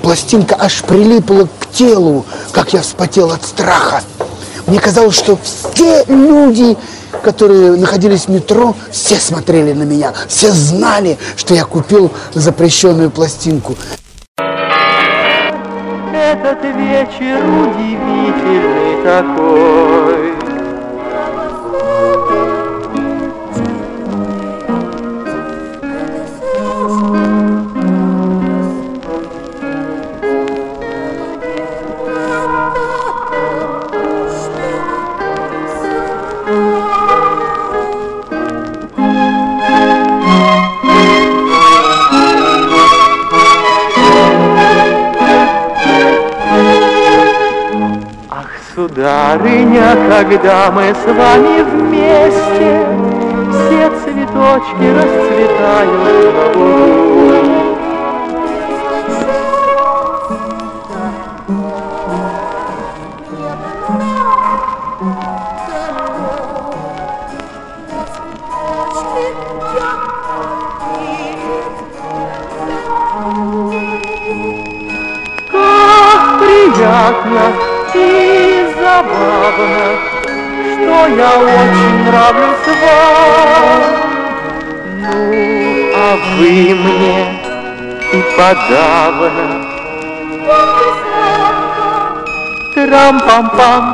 пластинка аж прилипла к телу, как я вспотел от страха. Мне казалось, что все люди, которые находились в метро, все смотрели на меня, все знали, что я купил запрещенную пластинку. Этот вечер удивительный такой. Сударыня, когда мы с вами вместе, Все цветочки расцветают на лугу. Приятно забавно, что я очень нравлюсь вам. Ну, а вы мне и подавно. Трам-пам-пам,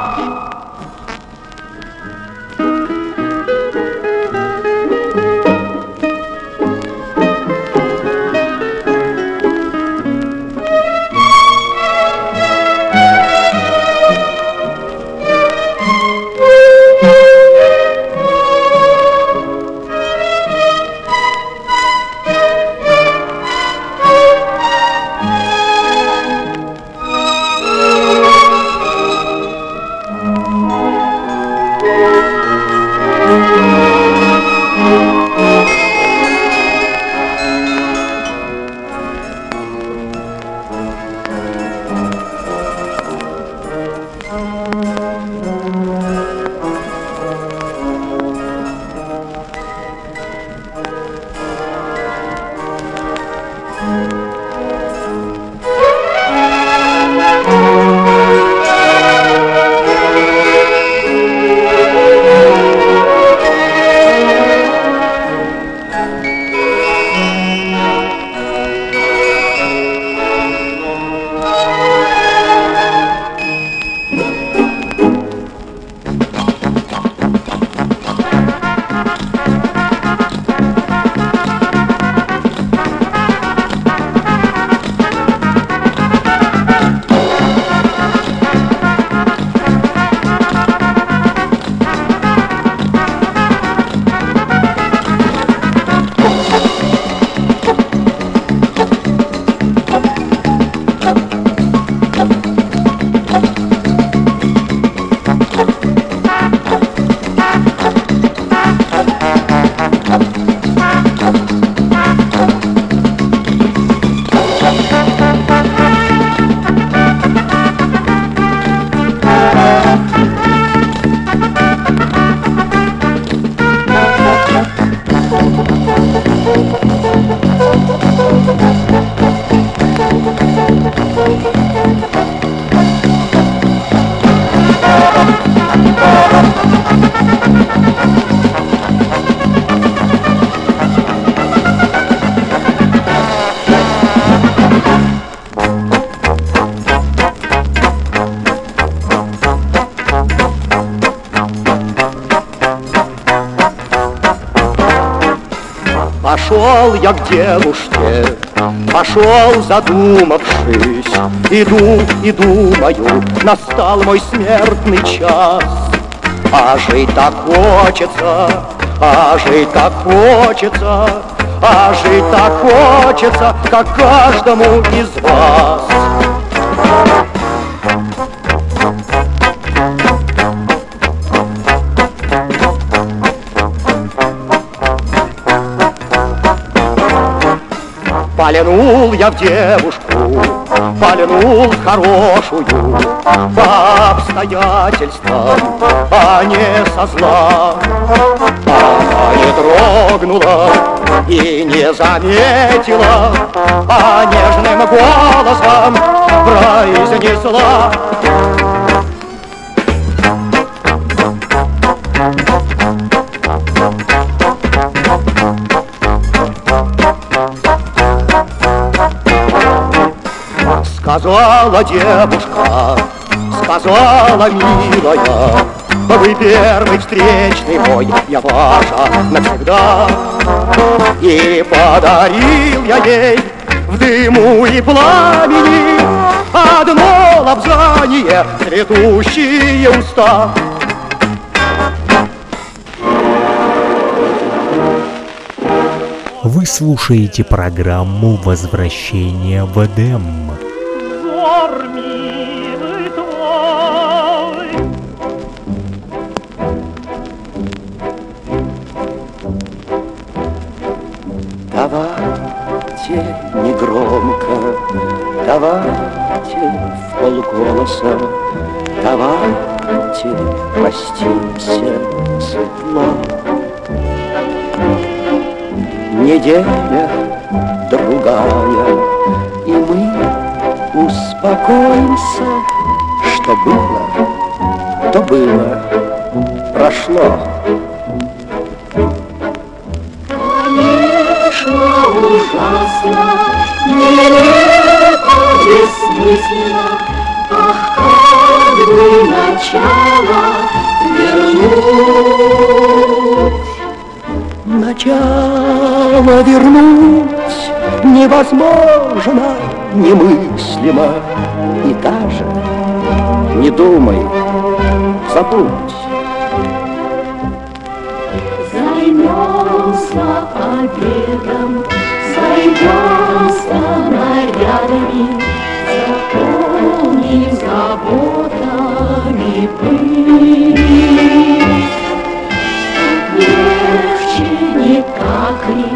Пошел я к девушке, пошел задумавшись, Иду и думаю, настал мой смертный час. А жить так хочется, а жить так хочется, а жить так хочется, как каждому из вас. Полянул я в девушку, полянул хорошую. По обстоятельствам, а не со зла. Она не дрогнула и не заметила А нежным голосом произнесла Сказала девушка, сказала милая, Вы первый встречный мой, я ваша навсегда. И подарил я ей в дыму и пламени Одно лапзание, цветущие уста. Вы слушаете программу «Возвращение в Эдем». Взор милый твой Давайте негромко, давайте в полголоса, давайте простимся светло. Неделя другая, успокоимся, что было, то было, прошло. Немыслимо, И даже не думай, забудь. Займемся обедом, сойдемся нарядами, Заполним заботами пыль. Легче не так ли,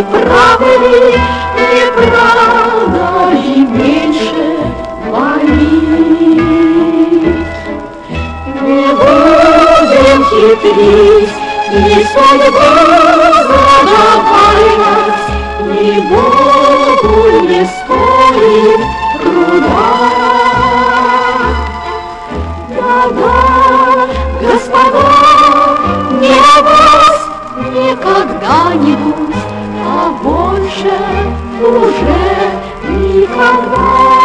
не правы не правда ли меньше болит? Не будем хитрить, и судьбу заговаривать, Ни Богу не стоит труда. Да-да, господа, не вас никогда-нибудь, больше уже никогда.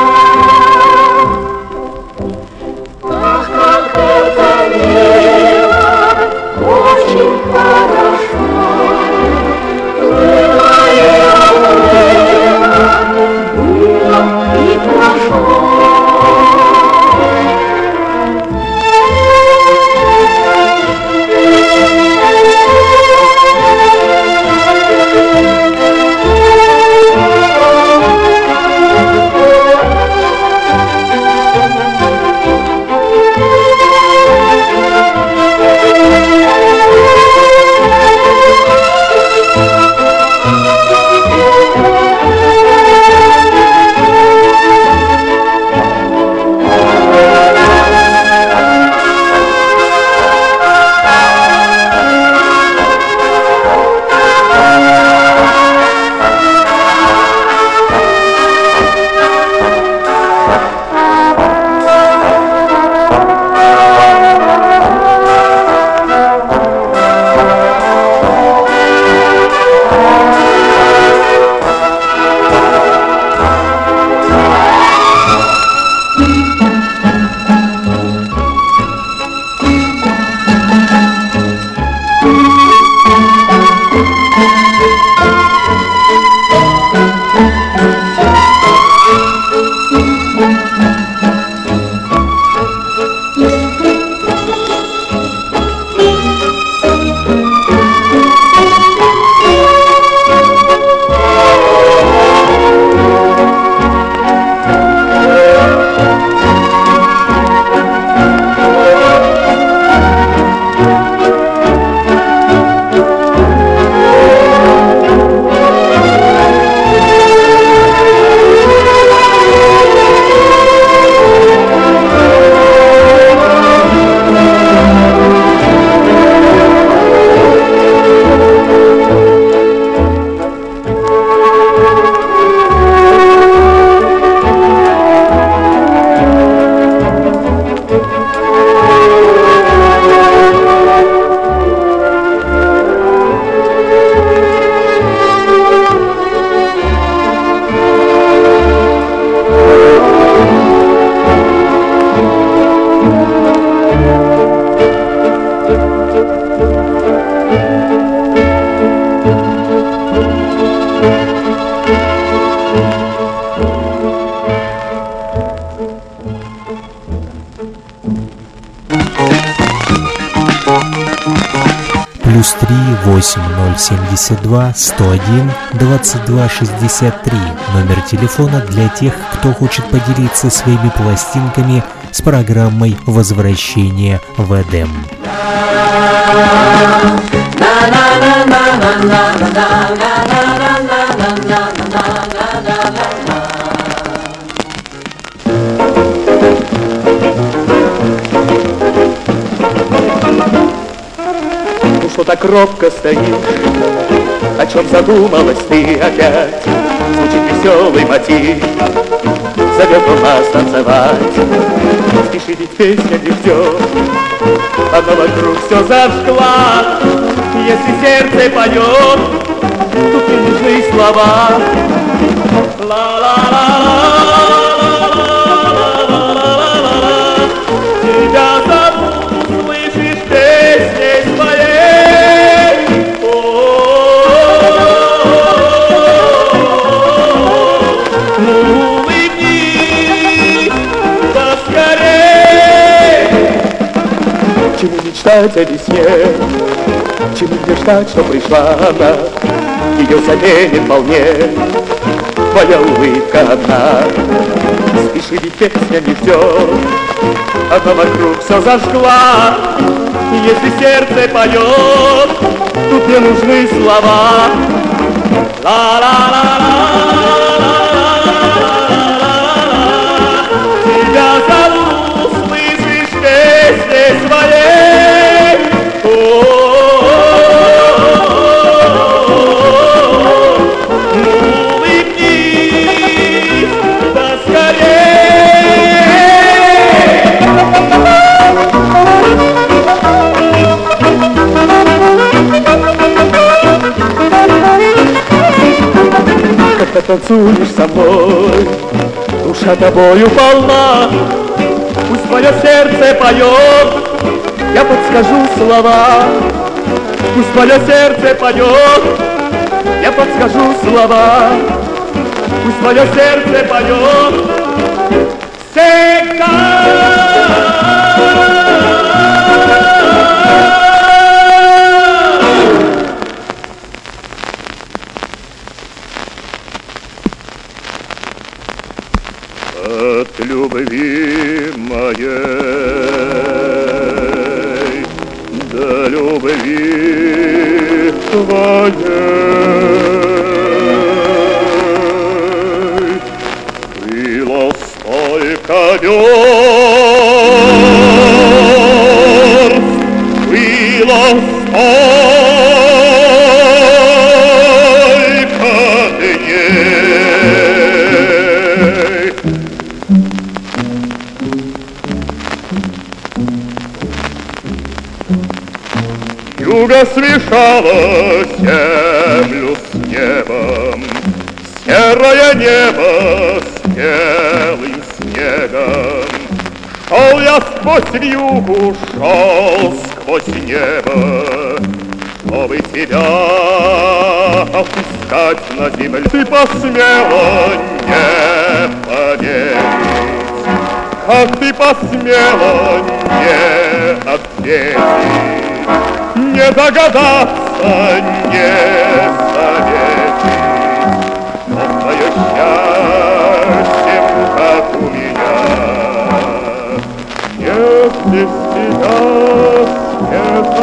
8072 101 2263. Номер телефона для тех, кто хочет поделиться своими пластинками с программой «Возвращение в Эдем». Ну что так робко стоишь? О чем задумалась ты опять? Звучит веселый мотив, Зовет он нас танцевать. Спеши, ведь песня не ждет, Она вокруг все зажгла. Если сердце поет, тут не нужны слова. Ла-ла-ла-ла. мечтать о весне, Чему мне ждать, что пришла она, Ее заменит вполне твоя улыбка одна. Спеши, ведь песня не ждет, Она вокруг все зажгла, Если сердце поет, Тут не нужны слова. Ла-ла-ла-ла. Танцуешь со мной, душа тобою полна, Пусть мое сердце поет, я подскажу слова. Пусть мое сердце поет, я подскажу слова. Пусть мое сердце поет всегда. Было столько дней, Юго смешало землю с небом, Серое небо с белым снегом. Шел я сквозь вьюгу, шел сквозь небо, Чтобы тебя отыскать на земле. Ты посмела не поверить, Как ты посмела не ответить, не догадаться, не заметить,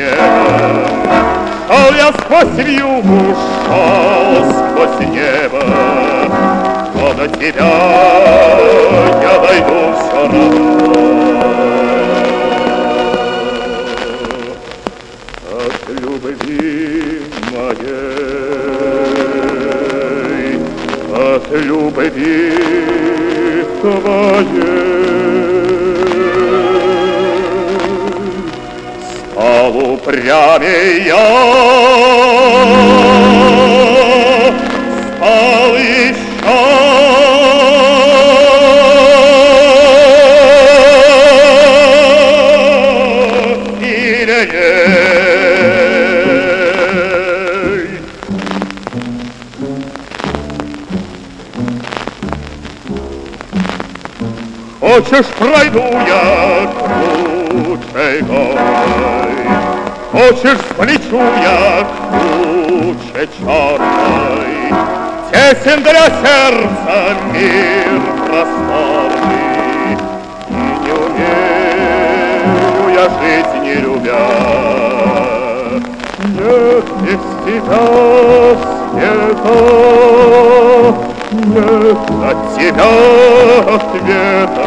снегом. Шел я сквозь вьюгу, шел сквозь небо, но до тебя я дойду все равно. От любви моей, от любви твоей. Стал упрямее стал еще. Сильней. Хочешь, пройду я круче горой, Хочешь, полечу я круче черной, Тесен для сердца мир просторный, И не умею я жить, не любя. Нет без тебя света, нет от тебя ответа.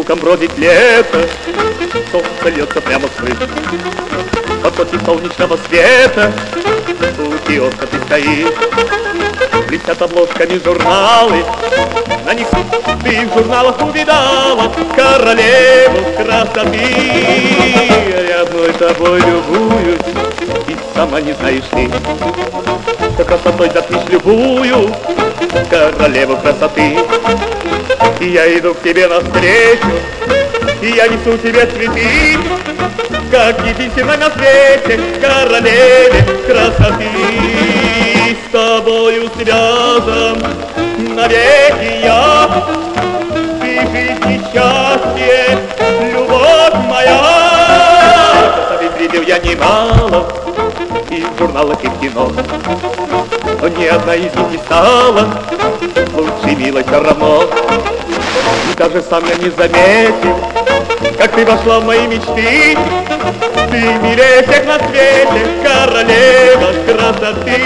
Переулкам бродит лето, Солнце льется прямо с крыш. Лучи солнечного света У киоска ты стоишь. Блестят обложками журналы, На них ты в журналах увидала Королеву красоты. Я одной тобой любуюсь, И сама не знаешь ты, Что красотой затмишь любую Королеву красоты. И я иду к тебе навстречу, и я несу тебе цветы, как единственной на свете королеве красоты. С тобою связан навеки я, ты жизнь и счастье, любовь моя. Красоты видел я немало, и в журналах, и кино, но ни одна из них не стала лучше, милой, все равно. И даже сам я не заметил, как ты вошла в мои мечты. Ты милее всех на свете, королева красоты.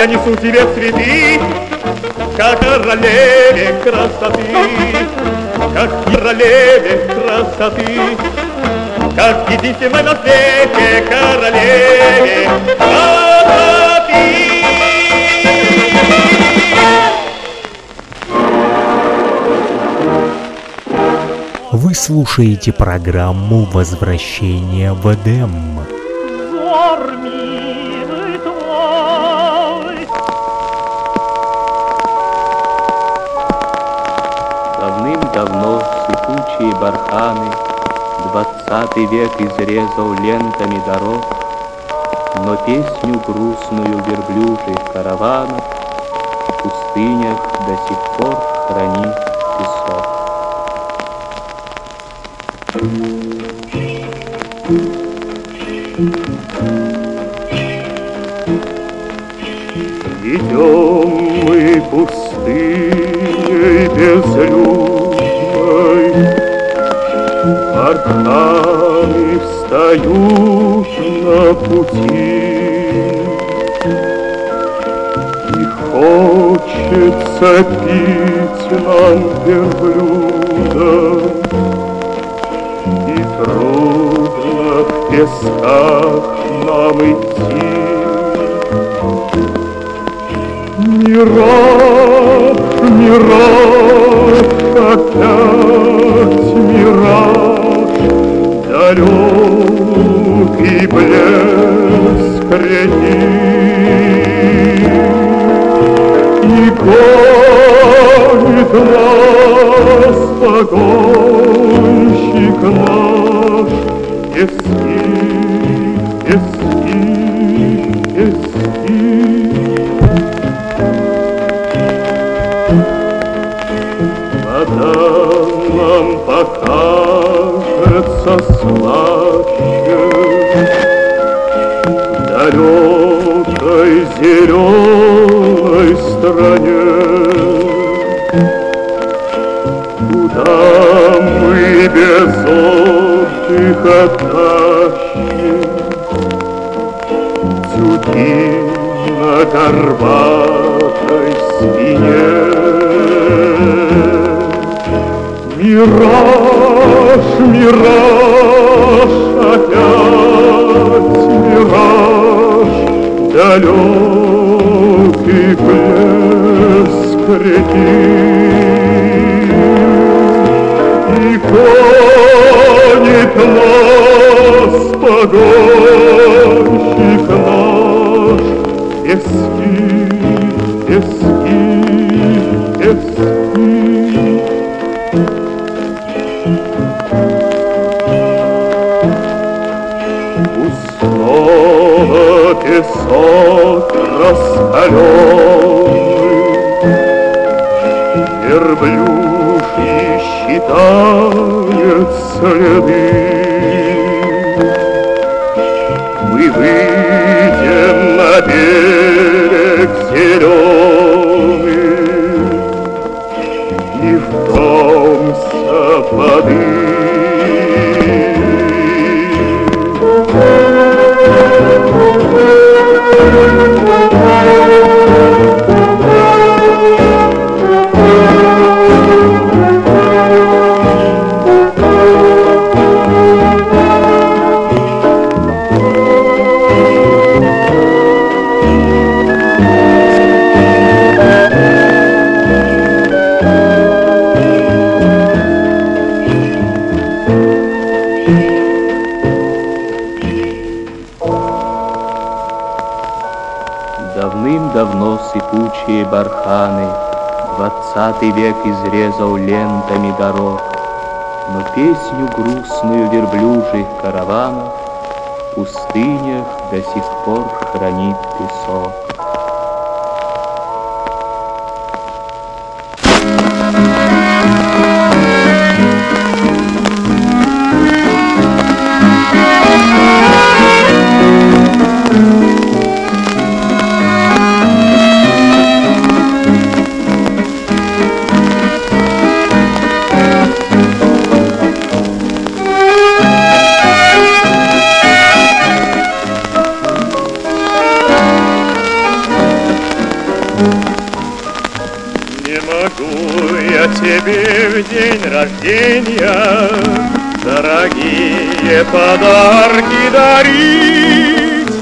Я несу тебе цветы, как королеве красоты, как королеве красоты, как единственной на свете королеве красоты. Вы слушаете программу «Возвращение в Эдем». Двадцатый век изрезал лентами дорог, Но песню грустную верблюжьих караванов В пустынях до сих пор хранит песок. Идем мы пустыней безлюдной, Арканы встают на пути, И хочется пить нам верблюда, И трудно в песках нам идти. Мираж, мираж, опять мираж, Далекий блеск реки. И гонит нас погонщик наш, Пески, пески, слаще В далекой зеленой стране. Куда мы без отдыха тащим? Тюки на горбатой спине. Мираж, мираж, далекий блеск реки. И гонит нас погонщик наш, пески, раскаленный, Верблюжий считает следы. Мы выйдем на берег зеленый изрезал лентами дорог, Но песню грустную верблюжьих караванов пустынях до сих пор хранит песок. Рождения. Дорогие подарки дарить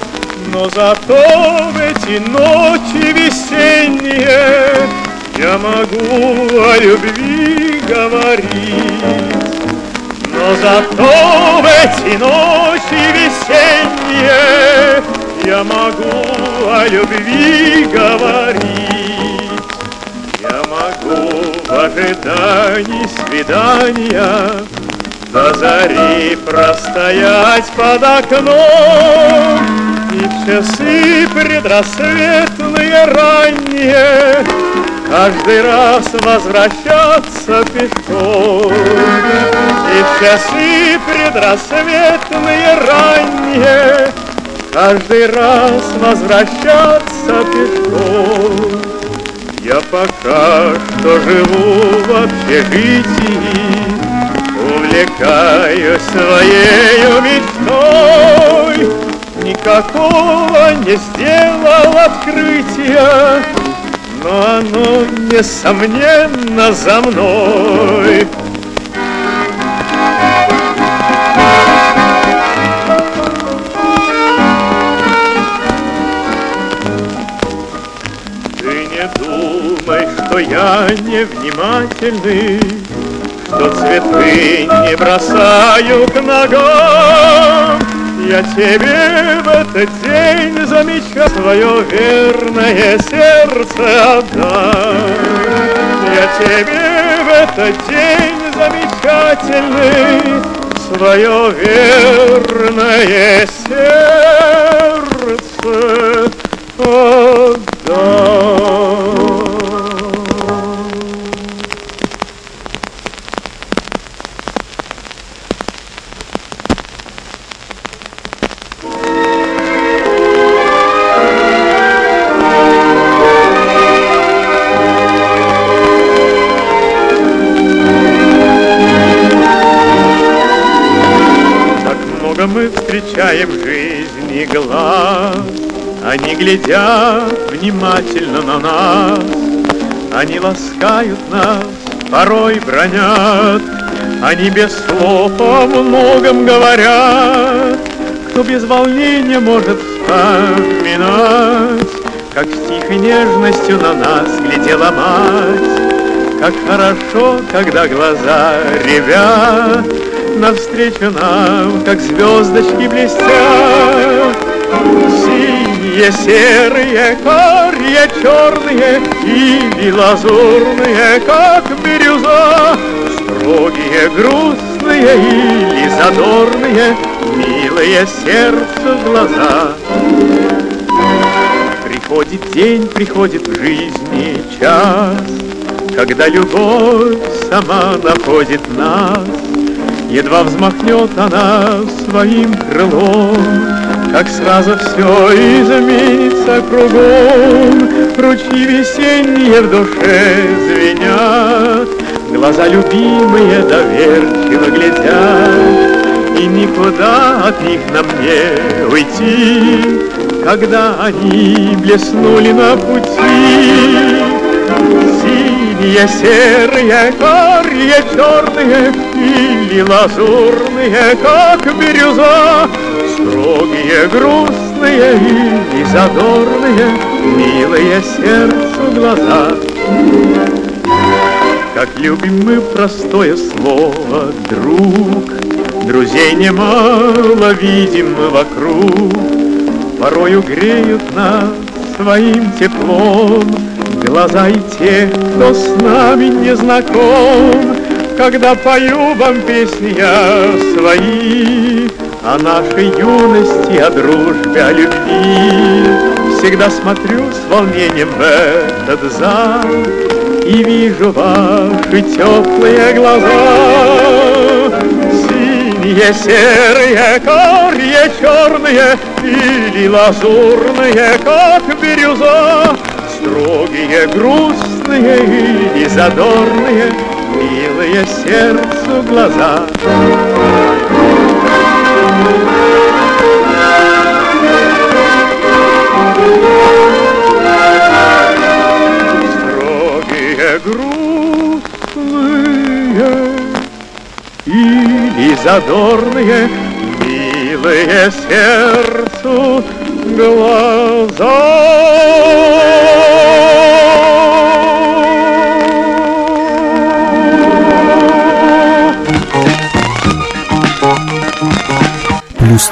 Но зато в эти ночи весенние Я могу о любви говорить. Но зато в эти ночи весенние Я могу о любви говорить ожидании свидания. До зари простоять под окном. И в часы предрассветные ранние. Каждый раз возвращаться пешком. И в часы предрассветные ранние. Каждый раз возвращаться пешком Я пока что живу в общежитии Увлекаюсь своей мечтой Никакого не сделал открытия но оно, несомненно, за мной. Что я невнимательный, Что цветы не бросаю к ногам. Я тебе в этот день замечаю свое верное сердце отдам. Я тебе в этот день замечательный свое верное сердце отдам. Глядят внимательно на нас, Они ласкают нас, порой бронят, Они без слов о многом говорят, Кто без волнения может вспоминать, Как с тихой нежностью на нас глядела мать, Как хорошо, когда глаза ревят, навстречу нам, как звездочки блестят. Синие, серые, карие, черные или лазурные, как бирюза, строгие, грустные или задорные, милые сердцу глаза. Приходит день, приходит в жизни час, когда любовь сама находит нас, Едва взмахнет она своим крылом, Как сразу все изменится кругом. Ручьи весенние в душе звенят, Глаза любимые доверчиво глядят, И никуда от них нам не уйти, Когда они блеснули на пути. Синие, серые, карие, черные Или лазурные, как бирюза Строгие, грустные или задорные Милые сердцу глаза. Как любим мы простое слово «друг» Друзей немало видим вокруг. Порою греют нас своим теплом Глаза и те, кто с нами не знаком, Когда пою вам песни я свои О нашей юности, о дружбе, о любви. Всегда смотрю с волнением в этот зал И вижу ваши теплые глаза. Синие, серые, карие, черные Или лазурные, как бирюза, Строгие, грустные и задорные, Милые сердцу глаза. Задорные, Милые сердцу Плюс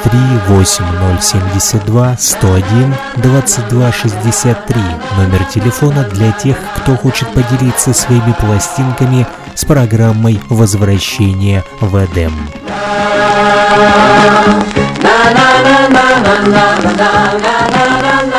ноль семьдесят два сто один двадцать два шестьдесят три. Номер телефона для тех, кто хочет поделиться своими пластинками с программой «Возвращение в Эдем». Когда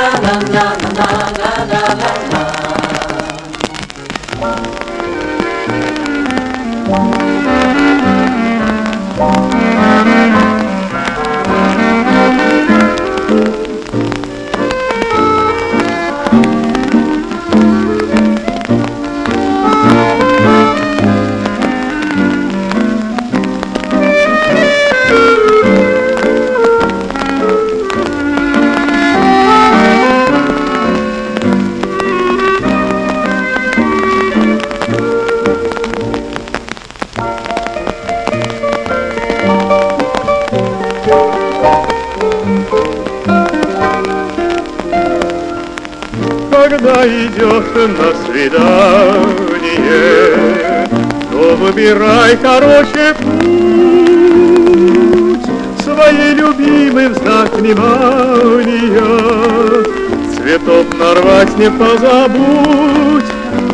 не позабудь,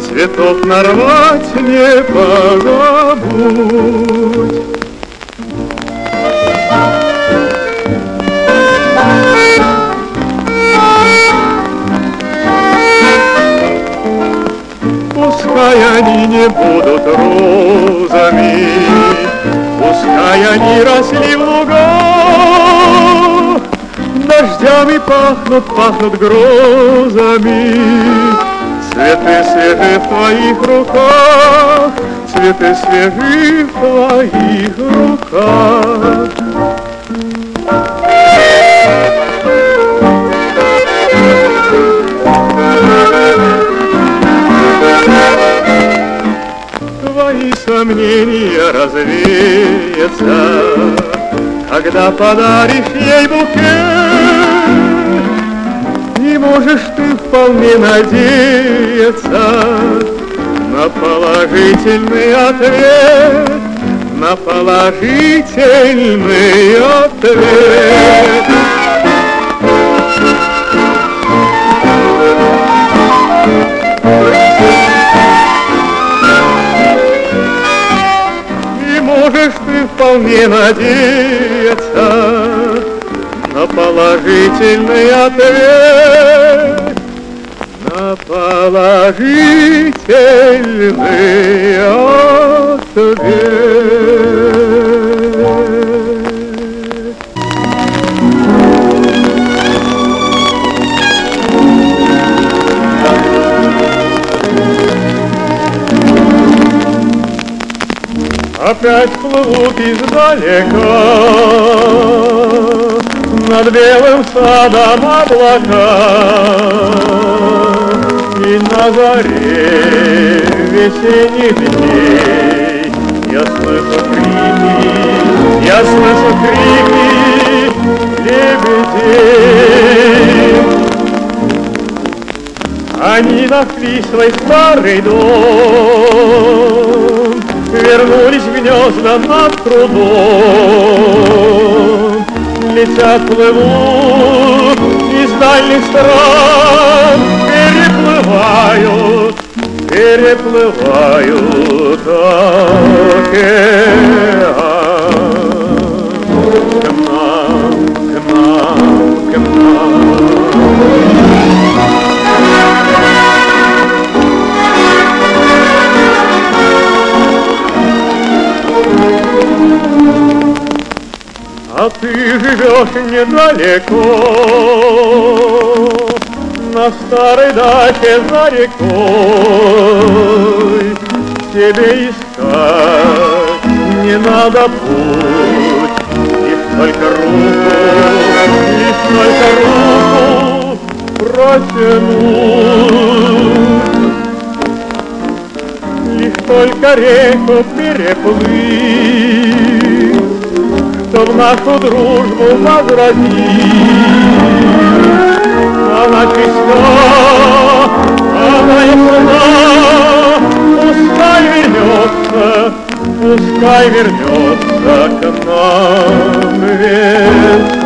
цветов нарвать не позабудь. Пускай они не будут розами, Пускай они росли в лугах, Дождями пахнут, пахнут грозами. Цветы свежи в твоих руках, Цветы свежи в твоих руках. Твои сомнения развеются, Когда подаришь ей букет, можешь ты вполне надеяться На положительный ответ, На положительный ответ. И можешь ты вполне надеяться на положительный ответ, положительный ответ. Опять плывут издалека Над белым садом облака И на заре весенних дней. Я слышу крики, я слышу крики лебедей Они нашли свой старый дом, Вернулись в гнезда над прудом. Летят, плывут из дальних стран, Переплывают, переплывают океан. К. А ты живешь недалеко, на старой даче за рекой. Тебе искать не надо путь, лишь только руку, лишь только руку протянуть. Лишь только реку переплыть, Чтоб нашу дружбу возродить. Она чиста, она ясна, Пускай вернется, пускай вернется к нам весна.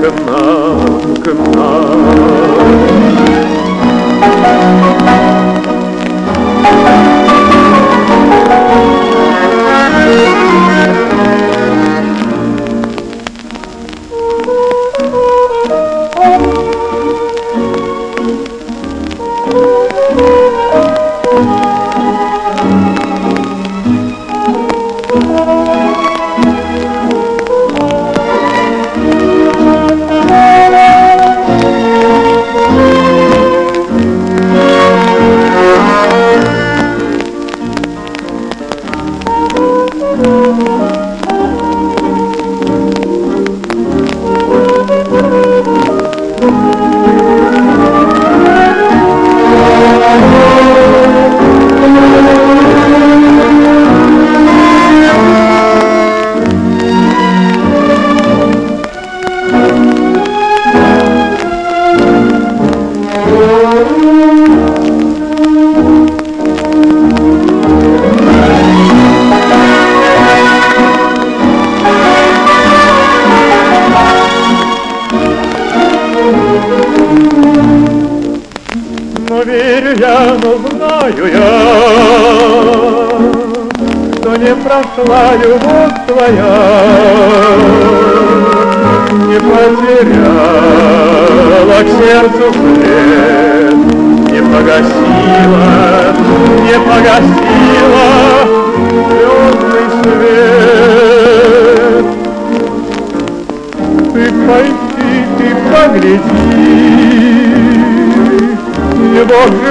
К нам, к нам, к нам. где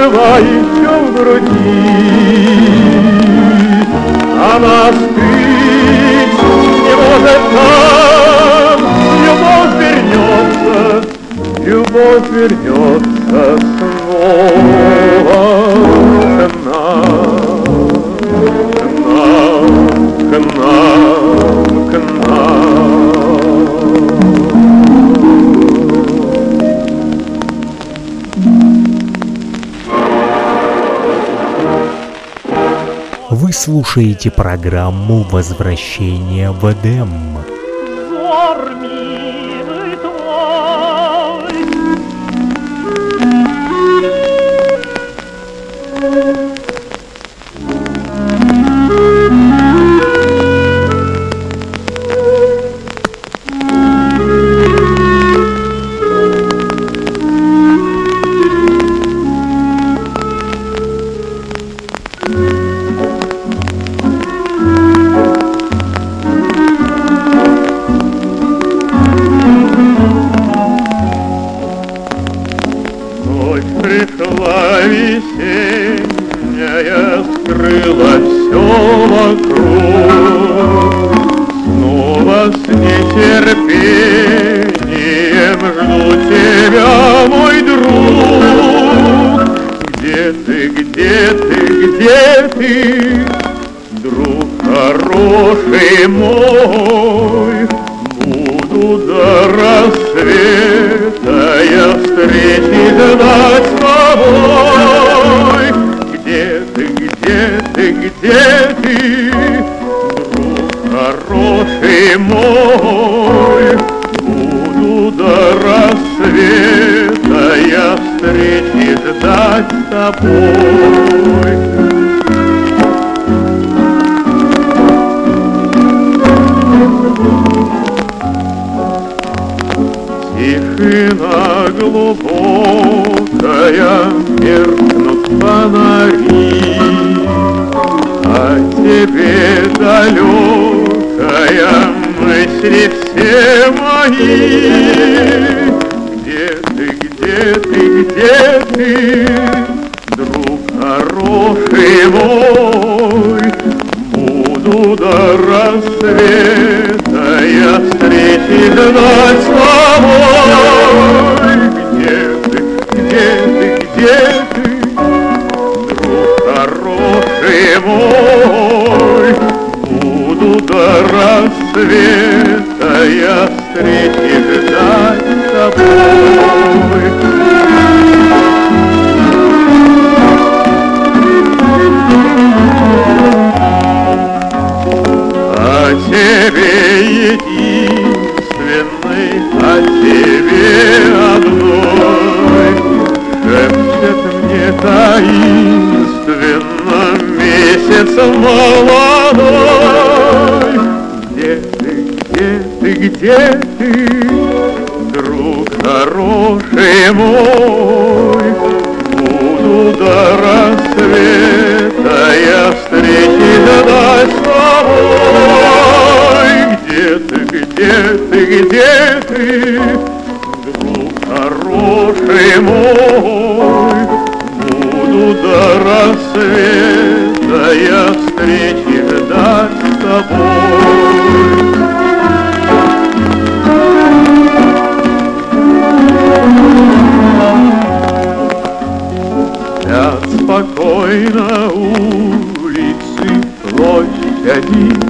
скрывающем в груди. Она а стыть не может там. любовь вернется, любовь вернется слушаете программу «Возвращение в Эдем».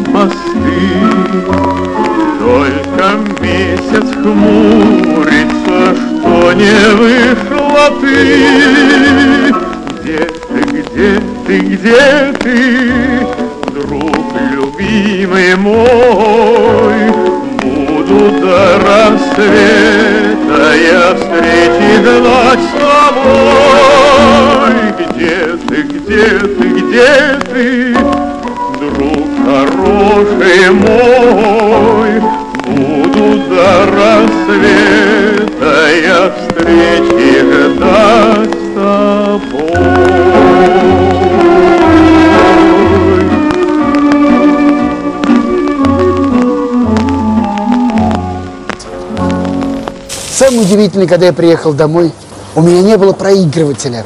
Мосты. Только месяц хмурится, что не вышла ты. Где ты, где ты, где ты, друг любимый мой? Буду до рассвета я встречи ждать с тобой. Где ты, где ты, где ты, хороший мой? Буду до рассвета я встречи ждать с тобой. Самое удивительное, когда я приехал домой, у меня не было проигрывателя.